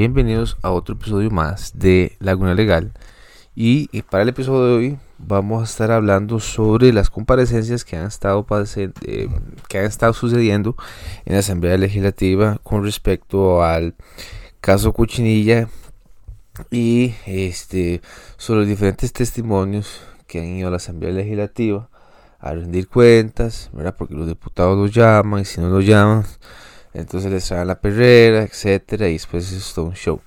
Bienvenidos a otro episodio más de Laguna Legal. Y, para el episodio de hoy vamos a estar hablando sobre las comparecencias que han estado, eh, que han estado sucediendo en la Asamblea Legislativa con respecto al caso Cuchinilla y este, sobre los diferentes testimonios que han ido a la Asamblea Legislativa a rendir cuentas, ¿verdad? porque los diputados los llaman y si no los llaman entonces les traen la perrera, etcétera, y después es todo un show.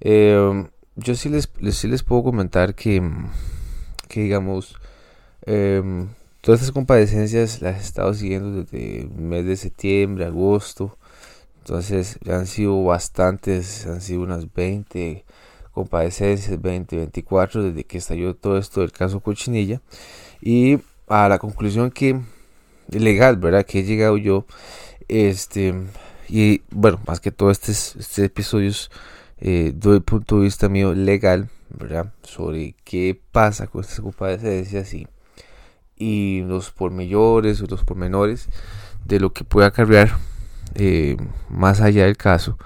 Eh, yo sí les, sí les puedo comentar que, que digamos, em, todas estas compadecencias las he estado siguiendo desde el mes de septiembre, agosto. Entonces han sido bastantes, han sido unas 20 compadecencias, 20, 24, desde que estalló todo esto del caso Cochinilla. Y a la conclusión que legal, ¿verdad? Que he llegado yo este, y bueno, más que todo, este, este es eh, punto de vista mío legal, ¿verdad? Sobre qué pasa con estas compadecencias y, y los pormenores o los pormenores de lo que puede acarrear eh, más allá del caso.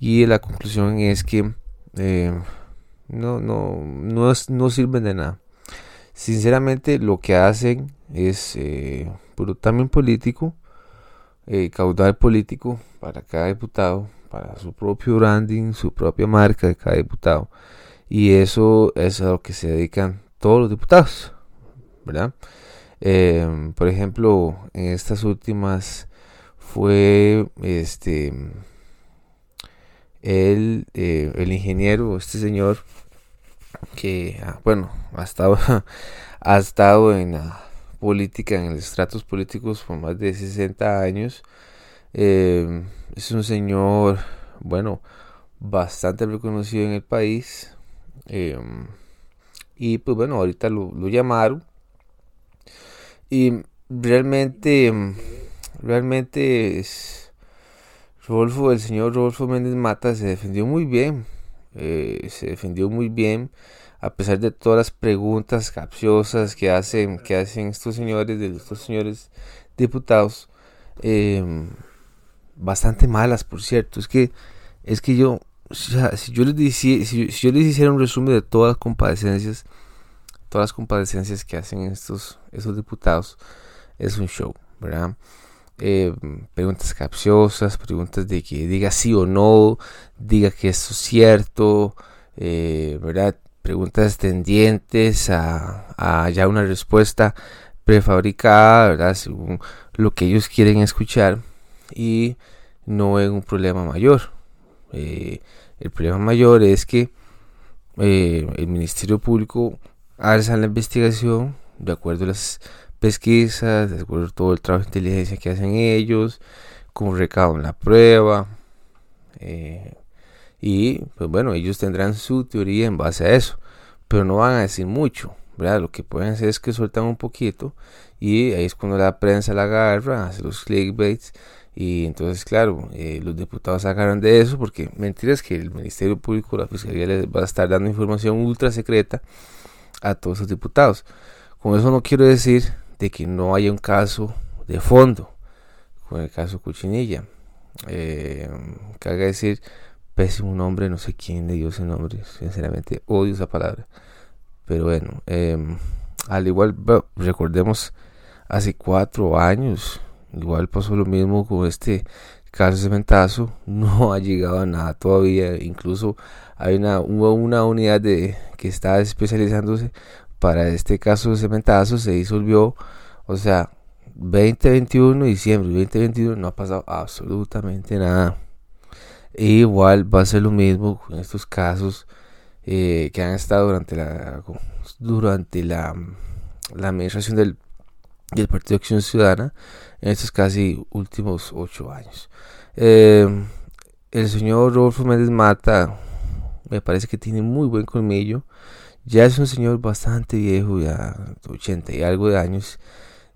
Y la conclusión es que eh, no, no, no, no sirven de nada. Sinceramente, lo que hacen es eh, también político eh, caudal político para cada diputado, para su propio branding, su propia marca de cada diputado. Y eso es a lo que se dedican todos los diputados, ¿verdad? Em, por ejemplo, en estas últimas fue este el, eh, el ingeniero, este señor que, ah, bueno, ha estado, ha estado en la política, en los estratos políticos por más de 60 años. Eh, es un señor, bueno, bastante reconocido en el país. Eh, y pues bueno, ahorita lo, llamaron. Y realmente, realmente es, Rodolfo, el señor Rodolfo Méndez Mata se defendió muy bien. Eh, se defendió muy bien a pesar de todas las preguntas capciosas que hacen, que hacen estos señores, de estos señores diputados, em, bastante malas, por cierto. Es que, es que yo, si yo les si, yo les hiciera un resumen de todas las compadecencias, todas las compadecencias que hacen estos, esos diputados, es un show, ¿verdad? Em, preguntas capciosas, preguntas de que diga sí o no, diga que esto es cierto, eh, ¿verdad? Preguntas tendientes a, ya una respuesta prefabricada, ¿verdad? Según lo que ellos quieren escuchar y no es un problema mayor. Eh, el problema mayor es que eh, el Ministerio Público alza la investigación de acuerdo a las pesquisas, de acuerdo a todo el trabajo de inteligencia que hacen ellos, como recaban la prueba, eh, y pues bueno, ellos tendrán su teoría en base a eso, pero no van a decir mucho, ¿verdad? Lo que pueden hacer es que sueltan un poquito y ahí es cuando la prensa la agarra, hace los clickbaits y entonces claro, eh, los diputados agarran de eso porque mentiras que el Ministerio Público, la Fiscalía les va a estar dando información ultra secreta a todos los diputados. Con eso no quiero decir de que no haya un caso de fondo con el caso Cuchinilla. Eh, haga decir pésimo nombre, no sé quién le dio ese nombre, sinceramente odio esa palabra. Pero bueno, em, al igual, recordemos, hace cuatro años, igual pasó lo mismo con este caso cementazo, no ha llegado a nada todavía, incluso hay una, una unidad de, que está especializándose para este caso de cementazo, se disolvió, o sea, 2021, diciembre 2021, no ha pasado absolutamente nada igual va a ser lo mismo con estos casos eh, que han estado durante la durante la, la administración del, del Partido Acción Ciudadana en estos casi últimos ocho años. Em, el señor Rodolfo Méndez Mata me parece que tiene muy buen colmillo. Ya es un señor bastante viejo, ya 80 y algo de años.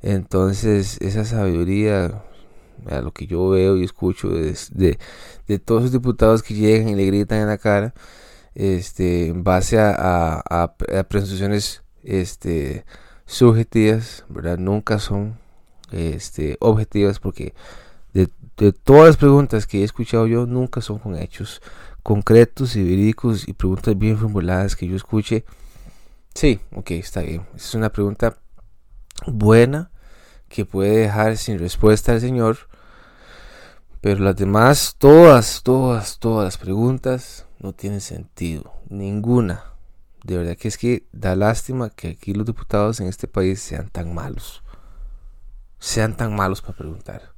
Entonces esa sabiduría a lo que yo veo y escucho de, de, todos los diputados que llegan y le gritan en la cara, este, en base a, a, a, presunciones este, subjetivas, ¿verdad? Nunca son este, objetivas porque de, de, todas las preguntas que he escuchado yo, nunca son con hechos concretos y verídicos y preguntas bien formuladas que yo escuche. Sí, ok, está bien. Es una pregunta buena que puede dejar sin respuesta al Señor. Pero las demás, todas, todas, todas las preguntas no tienen sentido. Ninguna. De verdad que es que da lástima que aquí los diputados en este país sean tan malos. Sean tan malos para preguntar.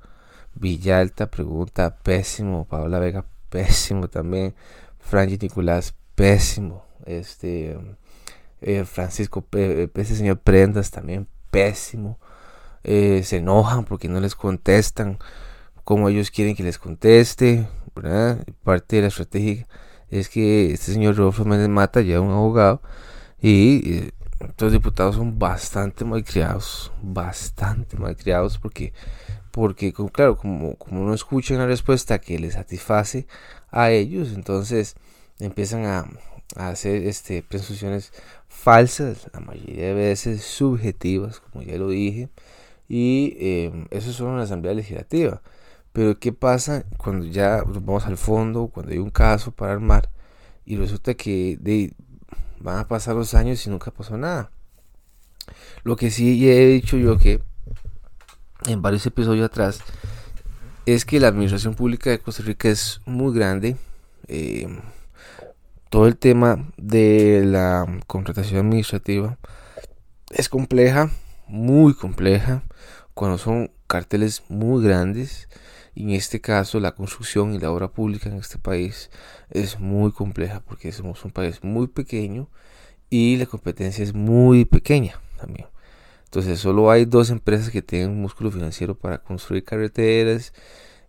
Villalta pregunta pésimo. Paola Vega pésimo también. Franji Nicolás pésimo. Este eh, Francisco, ese señor Prendas también pésimo. Eh, se enojan porque no les contestan como ellos quieren que les conteste. Parte de la estrategia es que este señor Rodolfo Méndez Mata ya un abogado y eh, los diputados son bastante malcriados, bastante malcriados porque, porque claro, como, como no escuchan la respuesta que les satisface a ellos, entonces empiezan a, hacer este, presunciones falsas, la mayoría de veces subjetivas, como ya lo dije, y eh, eso es una asamblea legislativa. Pero ¿qué pasa cuando ya vamos al fondo, cuando hay un caso para armar y resulta que de, van a pasar los años y nunca pasó nada? Lo que sí he dicho yo que en varios episodios atrás es que la administración pública de Costa Rica es muy grande. Eh, todo el tema de la contratación administrativa es compleja, muy compleja, cuando son carteles muy grandes y en este caso la construcción y la obra pública en este país es muy compleja porque somos un país muy pequeño y la competencia es muy pequeña también. Entonces solo hay dos empresas que tienen músculo financiero para construir carreteras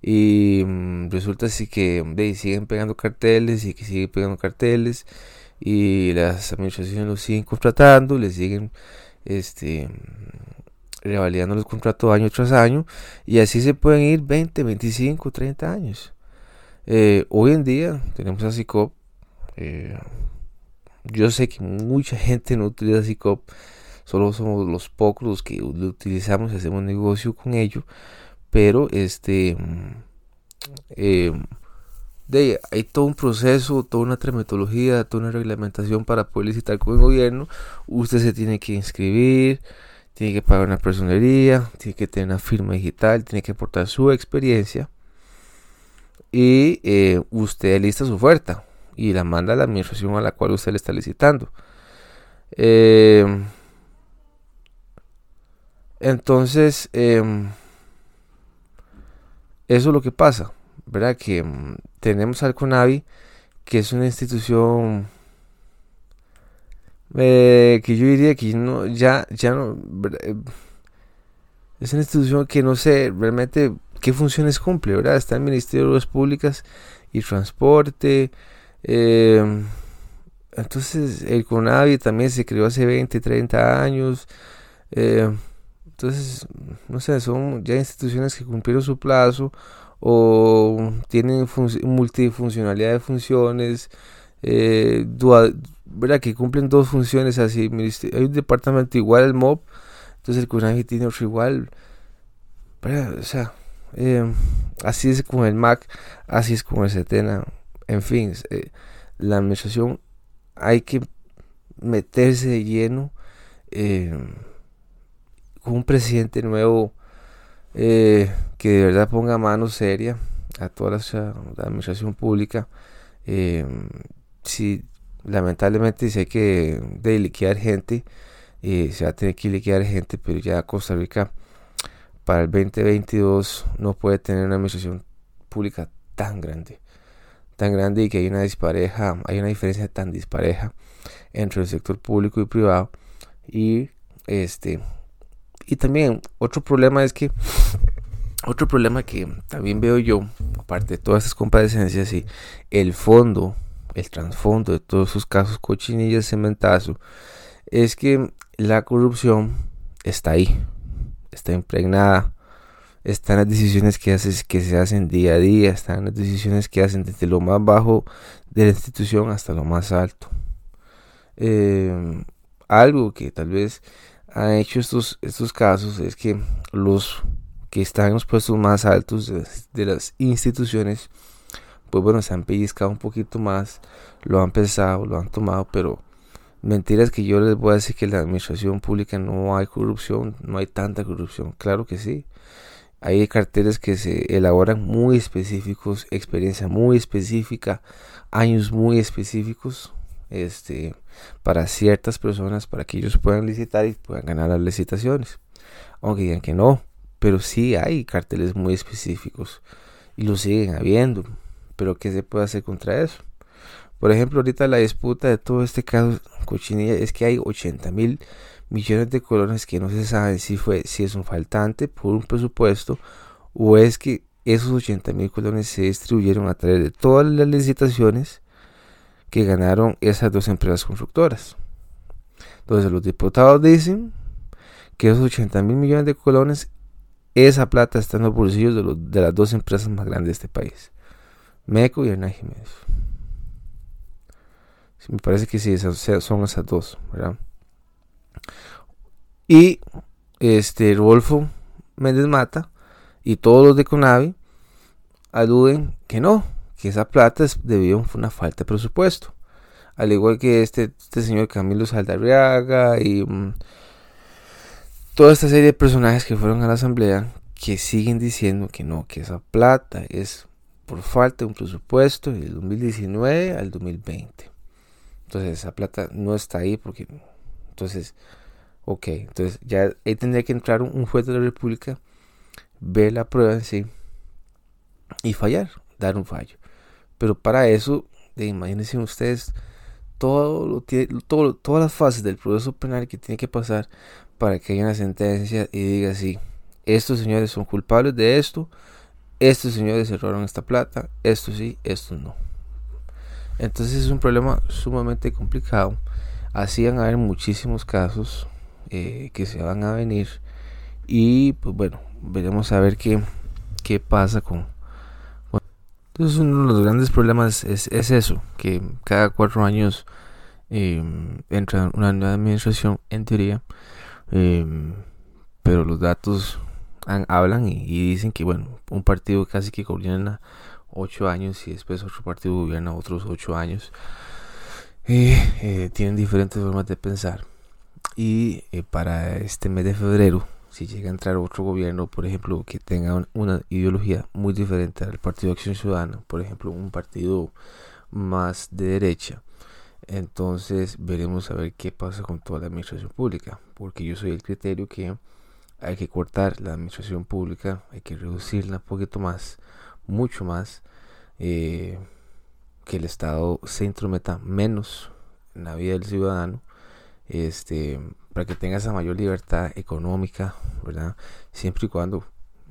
y mm, resulta así que siguen pegando carteles y que siguen pegando carteles y las administraciones los siguen contratando, les siguen este revalidando los contratos año tras año y así se pueden ir 20, 25, 30 años. Eh, hoy en día tenemos a CICOP. Eh, yo sé que mucha gente no utiliza CICOP, solo somos los pocos los que lo utilizamos y hacemos negocio con ello, pero este eh, de, hay todo un proceso, toda una metodología, toda una reglamentación para poder licitar con el gobierno. Usted se tiene que inscribir, tiene que pagar una personería, tiene que tener una firma digital, tiene que aportar su experiencia y eh, usted lista su oferta y la manda a la administración a la cual usted le está licitando. Em, entonces, em, eso es lo que pasa, ¿verdad? Que em, tenemos al CONAVI, que es una institución eh, que yo diría que ya, ya no, eh, es una institución que no sé realmente qué funciones cumple, ¿verdad? Está el Ministerio de Obras Públicas y Transporte. Eh, entonces el CONAVI también se creó hace 20, 30 años. entonces, no sé, son ya instituciones que cumplieron su plazo o tienen multifuncionalidad de funciones, eh, ¿verdad? Que cumplen dos funciones así. Hay un departamento igual al MOB, entonces el CONAVI tiene otro igual. O sea, eh, así es con el MAC, así es con el CETENA. En fin, eh, la administración hay que meterse de lleno con un presidente nuevo que de verdad ponga mano seria a toda la, administración pública. si lamentablemente hay que de liquidar gente, eh, se va a tener que liquidar gente, pero ya Costa Rica para el 2022 no puede tener una administración pública tan grande, tan grande y que hay una dispareja, hay una diferencia tan dispareja entre el sector público y privado y este y también otro problema es que otro problema que también veo yo aparte de todas estas compadecencias y el fondo el trasfondo de todos esos casos cochinillas cementazo es que la corrupción está ahí, está impregnada, están las decisiones que, haces, que se hacen día a día, están las decisiones que hacen desde lo más bajo de la institución hasta lo más alto. Eh, algo que tal vez han hecho estos, estos casos es que los que están en los puestos más altos de las instituciones pues bueno, se han pellizcado un poquito más, lo han pensado, lo han tomado, pero mentiras que yo les voy a decir que en la administración pública no hay corrupción, no hay tanta corrupción, claro que sí. Hay carteles que se elaboran muy específicos, experiencia muy específica, años muy específicos, este, para ciertas personas, para que ellos puedan licitar y puedan ganar las licitaciones. Aunque digan que no, pero sí hay carteles muy específicos y lo siguen habiendo. Pero ¿qué se puede hacer contra eso? Por ejemplo, ahorita la disputa de todo este caso cochinilla es que hay 80 mil millones de colones que no se sabe si fue si es un faltante por un presupuesto o es que esos 80 mil colones se distribuyeron a través de todas las licitaciones que ganaron esas dos empresas constructoras. Entonces los diputados dicen que esos 80 mil millones de colones, esa plata está en los bolsillos de, las dos empresas más grandes de este país, MECO y Hernán Jiménez. me parece que sí, son esas dos, ¿verdad? Y este Rodolfo Méndez Mata y todos los de Conavi aluden que no, que esa plata es debido a una falta de presupuesto. Al igual que este, este señor Camilo Saldarriaga y mm, toda esta serie de personajes que fueron a la asamblea que siguen diciendo que no, que esa plata es por falta de un presupuesto del 2019 al 2020. Entonces esa plata no está ahí porque entonces Ok, entonces ya ahí tendría que entrar un, juez de la República, ver la prueba en sí y fallar, dar un fallo. Pero para eso, imagínense ustedes todo lo, todas las fases del proceso penal que tiene que pasar para que haya una sentencia y diga así, estos señores son culpables de esto, estos señores cerraron esta plata, esto sí, esto no. Entonces es un problema sumamente complicado. Así van a haber muchísimos casos eh, que se van a venir. Y pues bueno, veremos a ver qué, qué pasa con... entonces uno de los grandes problemas es, es eso, que cada cuatro años em, entra una nueva administración en teoría, em, pero los datos hablan y, dicen que bueno, un partido casi que gobierna ocho años y después otro partido gobierna otros ocho años. Eh, tienen diferentes formas de pensar y eh, para este mes de febrero, si llega a entrar otro gobierno, por ejemplo, que tenga una ideología muy diferente al Partido Acción Ciudadana, por ejemplo, un partido más de derecha, entonces veremos a ver qué pasa con toda la administración pública, porque yo soy el criterio que hay que cortar la administración pública, hay que reducirla un poquito más, mucho más, eh, que el Estado se intrometa menos en la vida del ciudadano este, para que tenga esa mayor libertad económica, ¿verdad? Siempre y cuando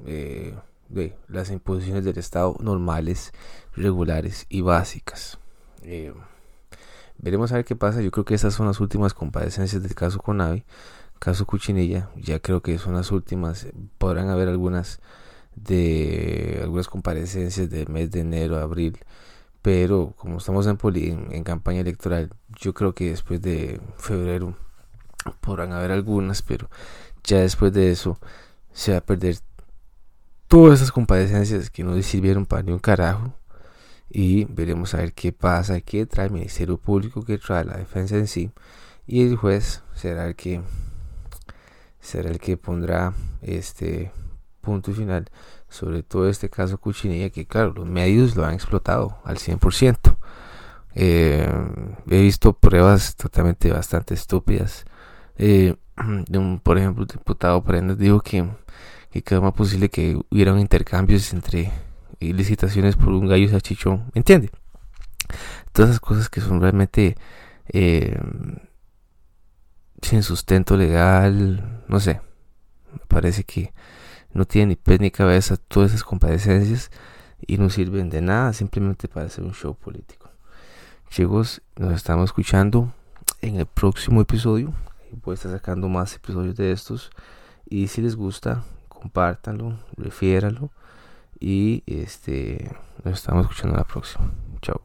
eh, las imposiciones del Estado normales, regulares y básicas. Eh, veremos a ver qué pasa. Yo creo que esas son las últimas compadecencias del caso Conavi, caso Cuchinilla. Ya creo que son las últimas. Podrán haber algunas de algunas comparecencias del mes de enero, abril pero como estamos en, campaña electoral, yo creo que después de febrero podrán haber algunas, pero ya después de eso se va a perder todas esas compadecencias que no sirvieron para ni un carajo. Y veremos a ver qué pasa, qué trae el Ministerio Público, qué trae la defensa en sí. Y el juez será el que será el que pondrá este punto final sobre todo este caso Cuchinilla, que claro, los medios lo han explotado al 100%. Eh, he visto pruebas totalmente bastante estúpidas. Eh, un, por ejemplo, el diputado Prendas dijo que, que más posible que hubieran intercambios entre licitaciones por un gallo salchichón. ¿Me entiende? Todas esas cosas que son realmente eh, sin sustento legal, no sé. Me parece que no tiene ni pez ni cabeza todas esas compadecencias y no sirven de nada simplemente para hacer un show político. Chicos, nos estamos escuchando en el próximo episodio. Voy a estar sacando más episodios de estos. Y si les gusta, compártanlo, refiéranlo. Y este nos estamos escuchando la próxima. Chao.